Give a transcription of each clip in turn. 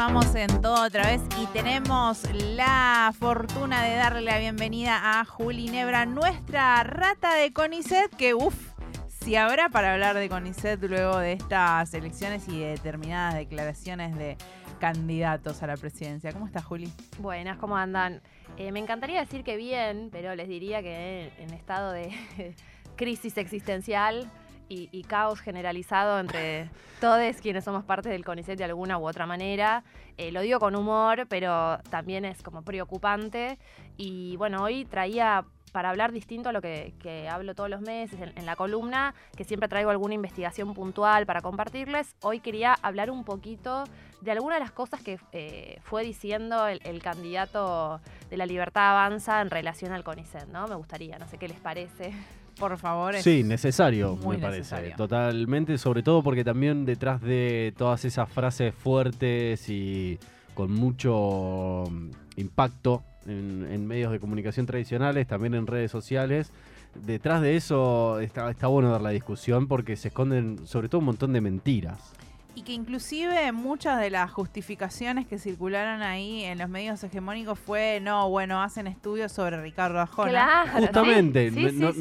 Continuamos en todo otra vez y tenemos la fortuna de darle la bienvenida a Juli Nebra, nuestra rata de CONICET, que uff, si habrá para hablar de CONICET luego de estas elecciones y de determinadas declaraciones de candidatos a la presidencia. ¿Cómo estás, Juli? Buenas, ¿cómo andan? Eh, me encantaría decir que bien, pero les diría que en estado de crisis existencial y, caos generalizado entre todos quienes somos parte del CONICET de alguna u otra manera. Eh, lo digo con humor, pero también es como preocupante. Y bueno, hoy traía para hablar distinto a lo que, hablo todos los meses en, la columna, que siempre traigo alguna investigación puntual para compartirles. Hoy quería hablar un poquito de algunas de las cosas que eh, fue diciendo el, el, candidato de la Libertad Avanza en relación al CONICET, ¿no? Me gustaría, no sé qué les parece por favor. sí, necesario, me parece. Totalmente, sobre todo porque también detrás de todas esas frases fuertes y con mucho mm, impacto en, medios de comunicación tradicionales, también en redes sociales, detrás de eso está, está bueno dar la discusión porque se esconden sobre todo un montón de mentiras. Y que inclusive muchas de las justificaciones que circularon ahí en los medios hegemónicos fue, no, bueno, hacen estudios sobre Ricardo Arjona. Claro, Justamente,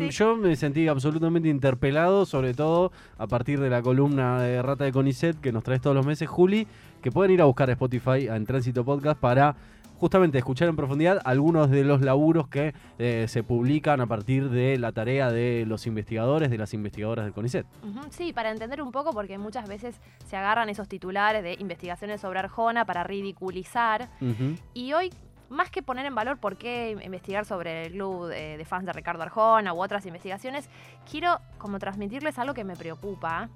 yo me sentí absolutamente interpelado, sobre todo a partir de la columna de Rata de Conicet que nos traes todos los meses, Juli, que pueden ir a buscar a Spotify en Tránsito Podcast para justamente escuchar en profundidad algunos de los laburos que eh, se publican a partir de la tarea de los investigadores, de las investigadoras del CONICET. sí, para entender un poco, porque muchas veces se agarran esos titulares de investigaciones sobre Arjona para ridiculizar. Y hoy más que poner en valor por qué investigar sobre el club de, fans de Ricardo Arjona u otras investigaciones, quiero como transmitirles algo que me preocupa,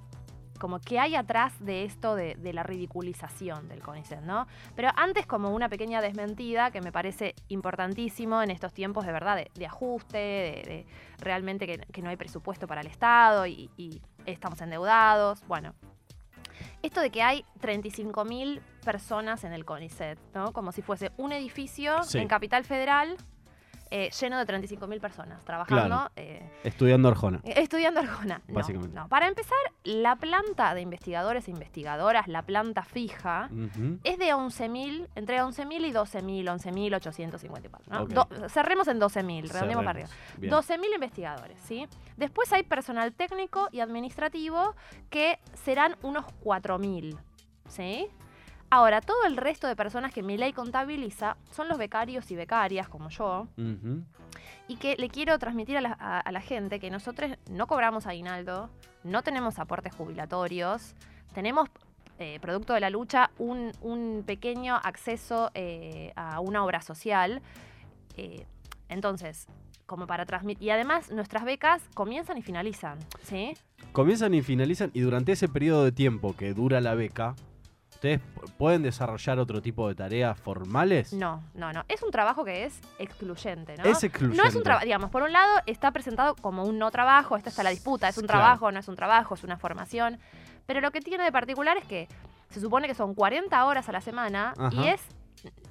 como qué hay atrás de esto de, la ridiculización del CONICET, ¿no? Pero antes como una pequeña desmentida que me parece importantísimo en estos tiempos de verdad de, ajuste, de, realmente que, no hay presupuesto para el Estado y, estamos endeudados, bueno. Esto de que hay 35.000 personas en el CONICET, ¿no? Como si fuese un edificio en Capital Federal eh, lleno de 35.000 personas trabajando. Eh, estudiando Arjona. Estudiando Arjona. Básicamente. No. Para empezar, la planta de investigadores e investigadoras, la planta fija, es de 11.000, entre 11.000 y 12.000, 11.854. ¿no? cerremos en 12.000, redondeemos para arriba. 12.000 investigadores, ¿sí? Después hay personal técnico y administrativo que serán unos 4.000, ¿sí? Ahora, todo el resto de personas que mi ley contabiliza son los becarios y becarias, como yo, y que le quiero transmitir a la, gente que nosotros no cobramos aguinaldo, no tenemos aportes jubilatorios, tenemos, eh, producto de la lucha, un, pequeño acceso eh, a una obra social. Eh, entonces, como para transmitir. Y además, nuestras becas comienzan y finalizan, ¿sí? Comienzan y finalizan, y durante ese periodo de tiempo que dura la beca, ¿Ustedes pueden desarrollar otro tipo de tareas formales? No, no, no. Es un trabajo que es excluyente, ¿no? Es excluyente. No es un trabajo, digamos, por un lado está presentado como un no trabajo, esta está la disputa, es un trabajo, no es un trabajo, es una formación. Pero lo que tiene de particular es que se supone que son 40 horas a la semana y es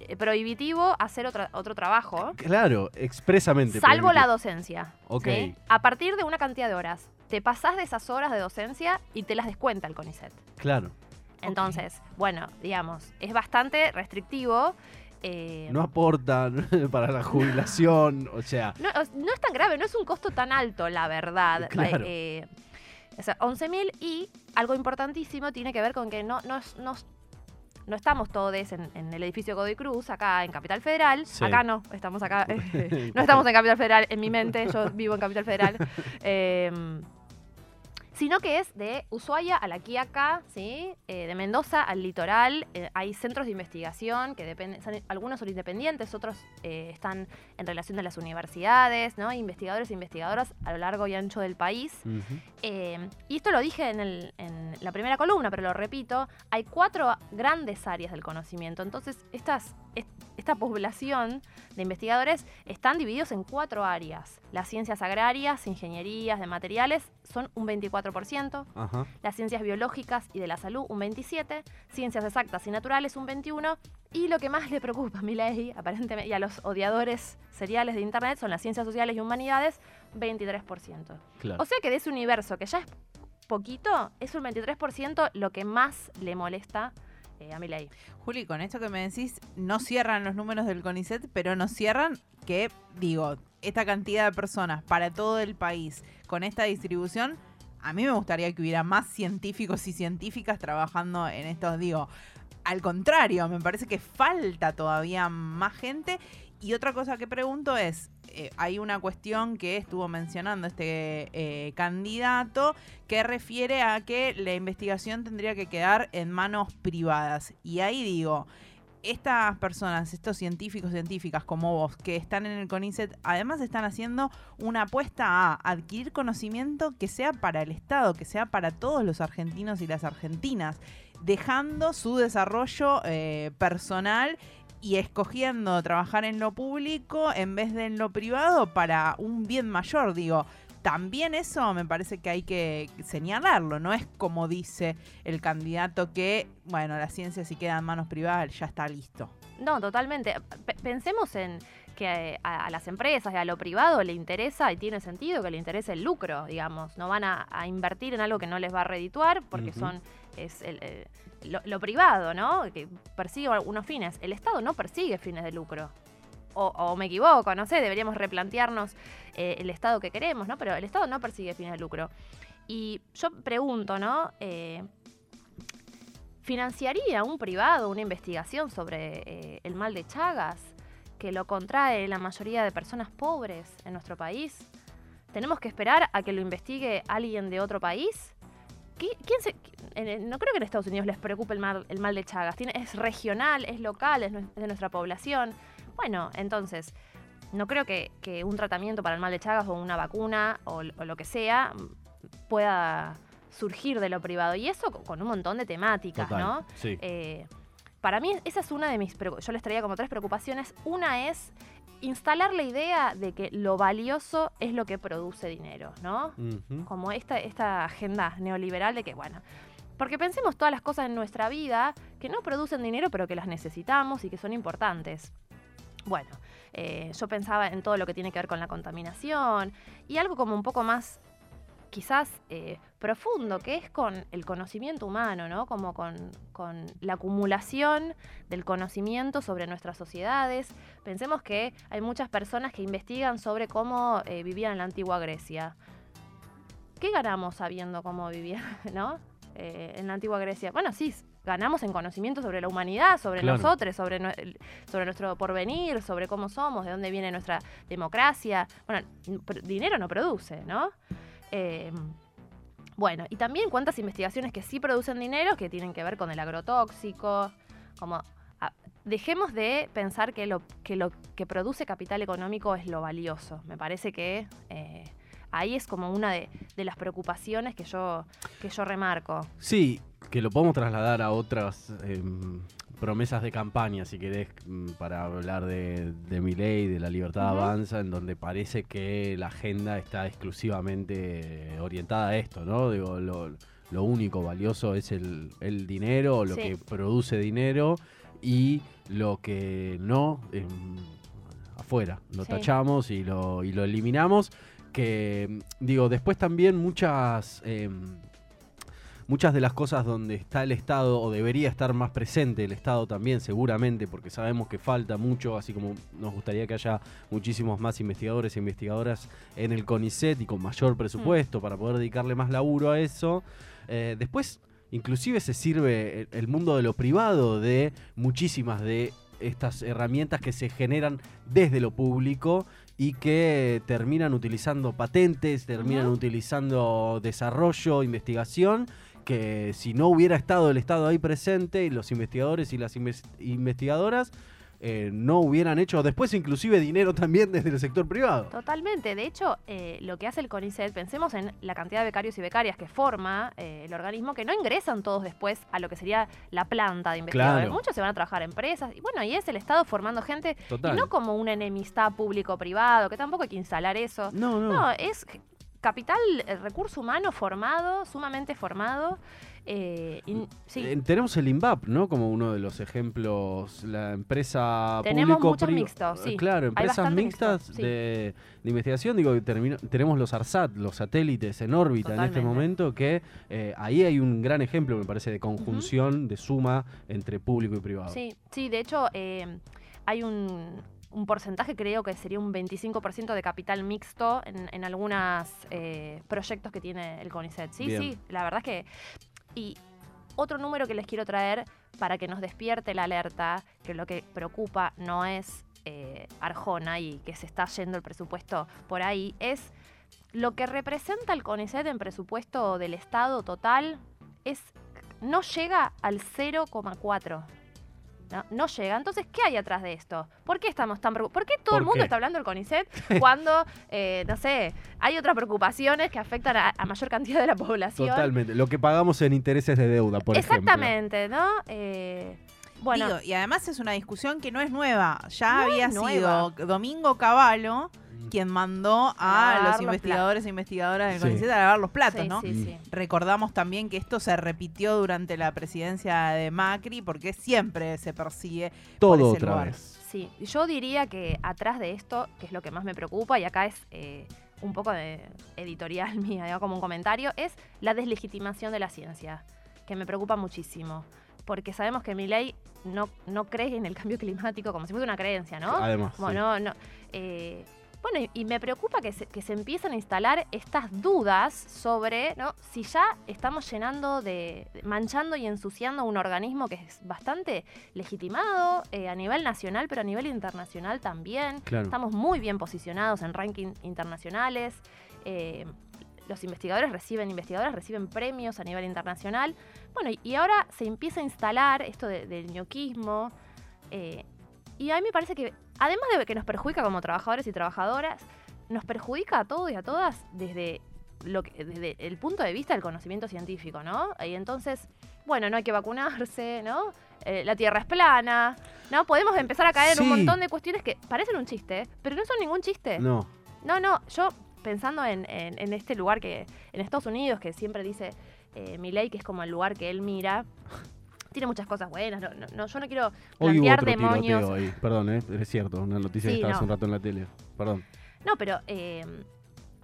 eh, prohibitivo hacer otro, otro trabajo. Claro, expresamente. Salvo la docencia. Ok. A partir de una cantidad de horas. Te pasás de esas horas de docencia y te las descuenta el CONICET. Claro. Entonces, bueno, digamos, es bastante restrictivo. Eh, no aportan para la jubilación, o sea... No, es tan grave, no es un costo tan alto, la verdad. Claro. Eh, o sea, 11.000 y algo importantísimo tiene que ver con que no, no, no, no estamos todos en, el edificio Godoy Cruz, acá en Capital Federal. Acá no, estamos acá. no estamos en Capital Federal, en mi mente, yo vivo en Capital Federal. Eh, sino que es de Ushuaia a la Quiaca, ¿sí? Eh, de Mendoza al litoral. Eh, hay centros de investigación que dependen, algunos son independientes, otros eh, están en relación a las universidades, ¿no? investigadores e investigadoras a lo largo y ancho del país. y esto lo dije en, la primera columna, pero lo repito, hay cuatro grandes áreas del conocimiento. Entonces, estas, esta población de investigadores están divididos en cuatro áreas. Las ciencias agrarias, ingenierías de materiales son un 24%, las ciencias biológicas y de la salud un 27%, ciencias exactas y naturales un 21%, y lo que más le preocupa a ley, aparentemente, y a los odiadores seriales de Internet son las ciencias sociales y humanidades, 23%. O sea que de ese universo, que ya es poquito, es un 23% lo que más le molesta a mi ley. Juli, con esto que me decís, no cierran los números del CONICET, pero nos cierran que, digo, esta cantidad de personas para todo el país, con esta distribución, a mí me gustaría que hubiera más científicos y científicas trabajando en estos, digo, al contrario, me parece que falta todavía más gente. Y otra cosa que pregunto es, eh, hay una cuestión que estuvo mencionando este eh, candidato que refiere a que la investigación tendría que quedar en manos privadas. Y ahí digo, estas personas, estos científicos, científicas como vos, que están en el CONICET, además están haciendo una apuesta a adquirir conocimiento que sea para el Estado, que sea para todos los argentinos y las argentinas, dejando su desarrollo eh, personal y escogiendo trabajar en lo público en vez de en lo privado para un bien mayor, digo. También eso me parece que hay que señalarlo, no es como dice el candidato que, bueno, la ciencia si queda en manos privadas ya está listo. No, totalmente. pensemos en que a, las empresas y a lo privado le interesa y tiene sentido que le interese el lucro, digamos. No van a, invertir en algo que no les va a redituar porque son es el, eh, lo, privado, ¿no? Que persigue unos fines. El Estado no persigue fines de lucro. O, me equivoco, no sé, deberíamos replantearnos eh, el Estado que queremos, ¿no? Pero el Estado no persigue fines de lucro. Y yo pregunto, ¿no? Eh, ¿Financiaría un privado una investigación sobre el mal de Chagas que lo contrae la mayoría de personas pobres en nuestro país? ¿Tenemos que esperar a que lo investigue alguien de otro país? ¿Quién se, no creo que en Estados Unidos les preocupe el mal, el mal de Chagas. Es regional, es local, es, de nuestra población. Bueno, entonces, no creo que, un tratamiento para el mal de Chagas o una vacuna o, lo que sea pueda surgir de lo privado. Y eso con un montón de temáticas, ¿no? Sí. Eh, para mí, esa es una de mis. Yo les traía como tres preocupaciones. Una es instalar la idea de que lo valioso es lo que produce dinero, ¿no? Como esta, esta agenda neoliberal de que, bueno, porque pensemos todas las cosas en nuestra vida que no producen dinero, pero que las necesitamos y que son importantes. Bueno, eh, yo pensaba en todo lo que tiene que ver con la contaminación y algo como un poco más quizás eh, profundo, que es con el conocimiento humano, ¿no? Como con, la acumulación del conocimiento sobre nuestras sociedades. Pensemos que hay muchas personas que investigan sobre cómo eh, vivían en la antigua Grecia. ¿Qué ganamos sabiendo cómo vivían, ¿no? Eh, en la antigua Grecia. Bueno, sí, ganamos en conocimiento sobre la humanidad, sobre nosotros, sobre, sobre nuestro porvenir, sobre cómo somos, de dónde viene nuestra democracia. Bueno, dinero no produce, ¿no? Em, bueno, y también cuántas investigaciones que sí producen dinero que tienen que ver con el agrotóxico, como dejemos de pensar que lo, que lo que produce capital económico es lo valioso. Me parece que eh, ahí es como una de, las preocupaciones que yo, que yo remarco. Sí, que lo podemos trasladar a otras em, promesas de campaña, si querés, mm, para hablar de, de mi ley, de la libertad avanza, en donde parece que la agenda está exclusivamente orientada a esto, ¿no? Digo, lo, único valioso es el, dinero, lo que produce dinero y lo que no, em, afuera, lo tachamos y lo, y lo eliminamos. Que, digo, después también muchas... Em, muchas de las cosas donde está el Estado o debería estar más presente el Estado también seguramente porque sabemos que falta mucho, así como nos gustaría que haya muchísimos más investigadores e investigadoras en el CONICET y con mayor presupuesto mm. para poder dedicarle más laburo a eso. Eh, después, inclusive se sirve el mundo de lo privado de muchísimas de estas herramientas que se generan desde lo público y que terminan utilizando patentes, terminan utilizando desarrollo, investigación que si no hubiera estado el Estado ahí presente y los investigadores y las investigadoras eh, no hubieran hecho después inclusive dinero también desde el sector privado. Totalmente. De hecho, eh, lo que hace el CONICET, pensemos en la cantidad de becarios y becarias que forma eh, el organismo, que no ingresan todos después a lo que sería la planta de investigadores. Muchos se van a trabajar en empresas. Y bueno, y es el Estado formando gente, y no como una enemistad público-privado, que tampoco hay que instalar eso. No, no. No, es capital, el recurso humano formado, sumamente formado. Eh, eh, tenemos el INVAP, ¿no? Como uno de los ejemplos, la empresa Tenemos muchos mixtos, sí. Claro, empresas mixtas de, investigación. Digo, tenemos los ARSAT, los satélites en órbita en este momento, que eh, ahí hay un gran ejemplo, me parece, de conjunción, de suma entre público y privado. Sí, sí, de hecho, hay un, un porcentaje, creo que sería un 25% de capital mixto en, en algunos eh, proyectos que tiene el CONICET. Sí, sí, la verdad es que... Y otro número que les quiero traer para que nos despierte la alerta, que lo que preocupa no es eh, Arjona y que se está yendo el presupuesto por ahí, es lo que representa el CONICET en presupuesto del Estado total, es no llega al 0,4 no, llega. Entonces, ¿qué hay atrás de esto? ¿Por qué estamos tan preocupados? ¿Por qué todo el mundo está hablando del CONICET cuando, eh, no sé, hay otras preocupaciones que afectan a, mayor cantidad de la población? Totalmente. Lo que pagamos en intereses de deuda, por Exactamente, ¿no? Eh, bueno. y además es una discusión que no es nueva. Ya había sido Domingo Cavallo quien mandó a los investigadores e investigadoras del CONICET a lavar los platos, ¿no? Recordamos también que esto se repitió durante la presidencia de Macri porque siempre se persigue todo otra vez. Sí, yo diría que atrás de esto, que es lo que más me preocupa, y acá es eh, un poco de editorial mía, digo, como un comentario, es la deslegitimación de la ciencia, que me preocupa muchísimo porque sabemos que mi ley no, no cree en el cambio climático como si fuera una creencia, ¿no? Además. Bueno, no, eh, bueno, y, me preocupa que se, que se empiecen a instalar estas dudas sobre ¿no? si ya estamos llenando de, manchando y ensuciando un organismo que es bastante legitimado eh, a nivel nacional, pero a nivel internacional también. Estamos muy bien posicionados en rankings internacionales. Eh, los investigadores reciben, investigadoras reciben premios a nivel internacional. Bueno, y, ahora se empieza a instalar esto del ñoquismo. Eh, y a mí me parece que además de que nos perjudica como trabajadores y trabajadoras, nos perjudica a todos y a todas desde, lo que, desde el punto de vista del conocimiento científico, ¿no? Y entonces, bueno, no hay que vacunarse, ¿no? Eh, la Tierra es plana, ¿no? Podemos empezar a caer en un montón de cuestiones que parecen un chiste, pero no son ningún chiste. No. No, no, yo pensando en, este lugar que, en Estados Unidos, que siempre dice eh, mi ley, que es como el lugar que él mira, tiene muchas cosas buenas. No, yo no quiero plantear demonios. Perdón, ¿eh? es cierto, una noticia que estaba hace un rato en la tele. Perdón. No, pero eh,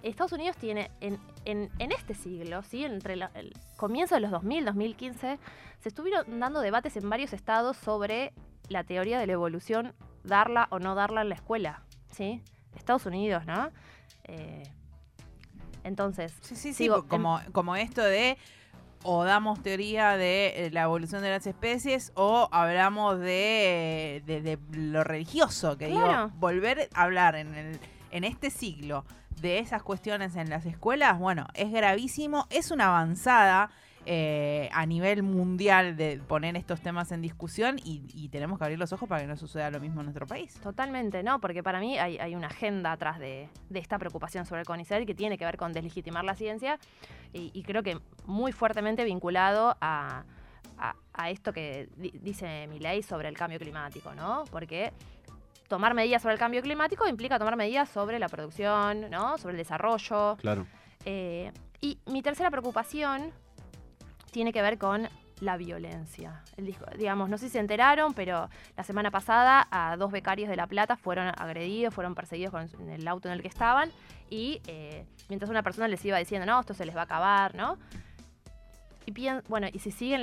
Estados Unidos tiene en, en, este siglo, ¿sí? entre el comienzo de los 2000, 2015, se estuvieron dando debates en varios estados sobre la teoría de la evolución, darla o no darla en la escuela. ¿sí? Estados Unidos, ¿no? Eh, entonces. Sí, sí, sí, como, como esto de o damos teoría de eh, la evolución de las especies o hablamos de, de, lo religioso, que digo, volver a hablar en, el, en este siglo de esas cuestiones en las escuelas, bueno, es gravísimo, es una avanzada eh, a nivel mundial de poner estos temas en discusión y, tenemos que abrir los ojos para que no suceda lo mismo en nuestro país. Totalmente, ¿no? Porque para mí hay, una agenda atrás de, esta preocupación sobre el CONICET que tiene que ver con deslegitimar la ciencia y, creo que muy fuertemente vinculado a, esto que dice mi ley sobre el cambio climático, ¿no? Porque tomar medidas sobre el cambio climático implica tomar medidas sobre la producción, ¿no? Sobre el desarrollo. Claro. Eh, y mi tercera preocupación tiene que ver con la violencia. El digamos, no sé si se enteraron, pero la semana pasada a dos becarios de La Plata fueron agredidos, fueron perseguidos con el auto en el que estaban y eh, mientras una persona les iba diciendo, no, esto se les va a acabar, ¿no? Y bueno, y si siguen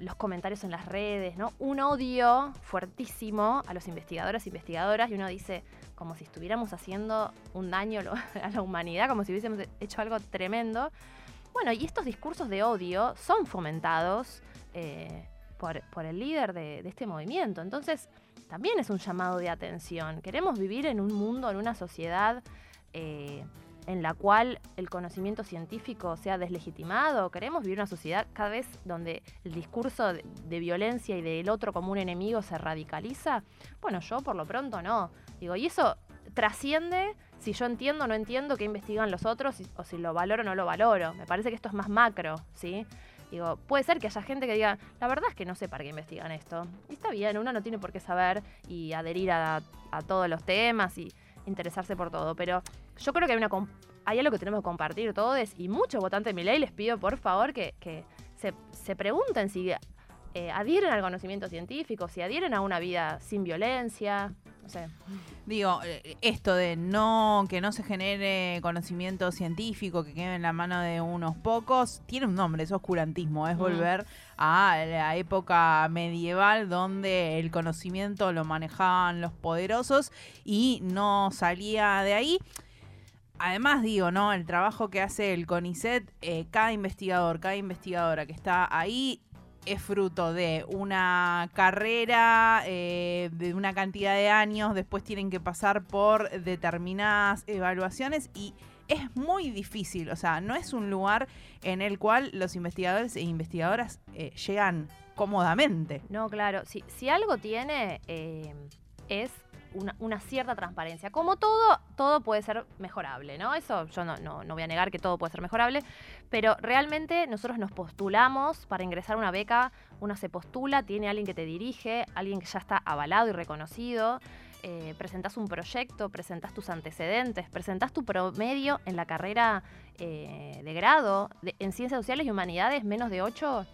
los comentarios en las redes, ¿no? Un odio fuertísimo a los investigadores e investigadoras y uno dice, como si estuviéramos haciendo un daño a la humanidad, como si hubiésemos hecho algo tremendo. Bueno, y estos discursos de odio son fomentados eh, por, el líder de, este movimiento. Entonces, también es un llamado de atención. Queremos vivir en un mundo, en una sociedad eh, en la cual el conocimiento científico sea deslegitimado. Queremos vivir una sociedad cada vez donde el discurso de, de violencia y del otro como un enemigo se radicaliza. Bueno, yo por lo pronto no. Digo, y eso trasciende si yo entiendo o no entiendo qué investigan los otros o si lo valoro o no lo valoro. Me parece que esto es más macro, ¿sí? Digo, puede ser que haya gente que diga, la verdad es que no sé para qué investigan esto. Y está bien, uno no tiene por qué saber y adherir a, todos los temas y interesarse por todo. Pero yo creo que hay una hay algo que tenemos que compartir todos y muchos votantes de mi ley les pido por favor que, se, se, pregunten si eh, adhieren al conocimiento científico, si adhieren a una vida sin violencia, no sé. Digo, eh, esto de no que no se genere conocimiento científico, que quede en la mano de unos pocos, tiene un nombre, es oscurantismo, es volver a la época medieval donde el conocimiento lo manejaban los poderosos y no salía de ahí. Además, digo, ¿no? El trabajo que hace el CONICET, eh, cada investigador, cada investigadora que está ahí es fruto de una carrera eh, de una cantidad de años, después tienen que pasar por determinadas evaluaciones y es muy difícil, o sea, no es un lugar en el cual los investigadores e investigadoras eh, llegan cómodamente. No, claro, si, si algo tiene eh, es una, cierta transparencia. Como todo, todo puede ser mejorable, ¿no? Eso yo no, no, voy a negar que todo puede ser mejorable, pero realmente nosotros nos postulamos para ingresar a una beca, uno se postula, tiene alguien que te dirige, alguien que ya está avalado y reconocido. Eh, presentas un proyecto, presentas tus antecedentes, presentas tu promedio en la carrera eh, de grado en Ciencias Sociales y Humanidades, menos de 8.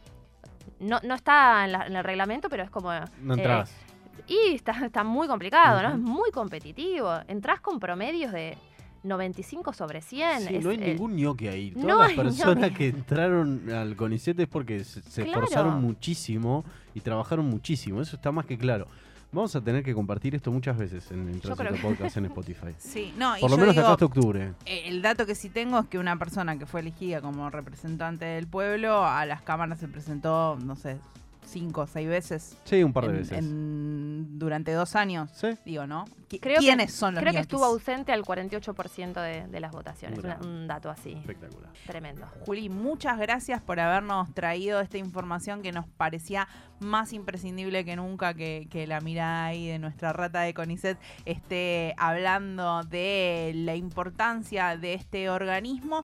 No, no está en, el reglamento, pero es como... No entras. Eh, y está, está muy complicado, ¿no? Es muy competitivo. Entrás con promedios de 95 sobre 100. Sí, no hay eh, ningún ñoque ahí. Todas las personas que entraron al CONICET es porque se, esforzaron muchísimo y trabajaron muchísimo. Eso está más que claro. Vamos a tener que compartir esto muchas veces en el Podcast en Spotify. Sí, no, Por lo menos hasta octubre. Eh, el dato que sí tengo es que una persona que fue elegida como representante del pueblo a las cámaras se presentó, no sé, cinco o seis veces. Sí, un par de veces. durante dos años. Sí. Digo, ¿no? Creo ¿Quiénes que, son los Creo que estuvo ausente al 48% de, de, las votaciones. un dato así. Espectacular. Tremendo. Juli, muchas gracias por habernos traído esta información que nos parecía más imprescindible que nunca que, que la mirada ahí de nuestra rata de CONICET esté hablando de la importancia de este organismo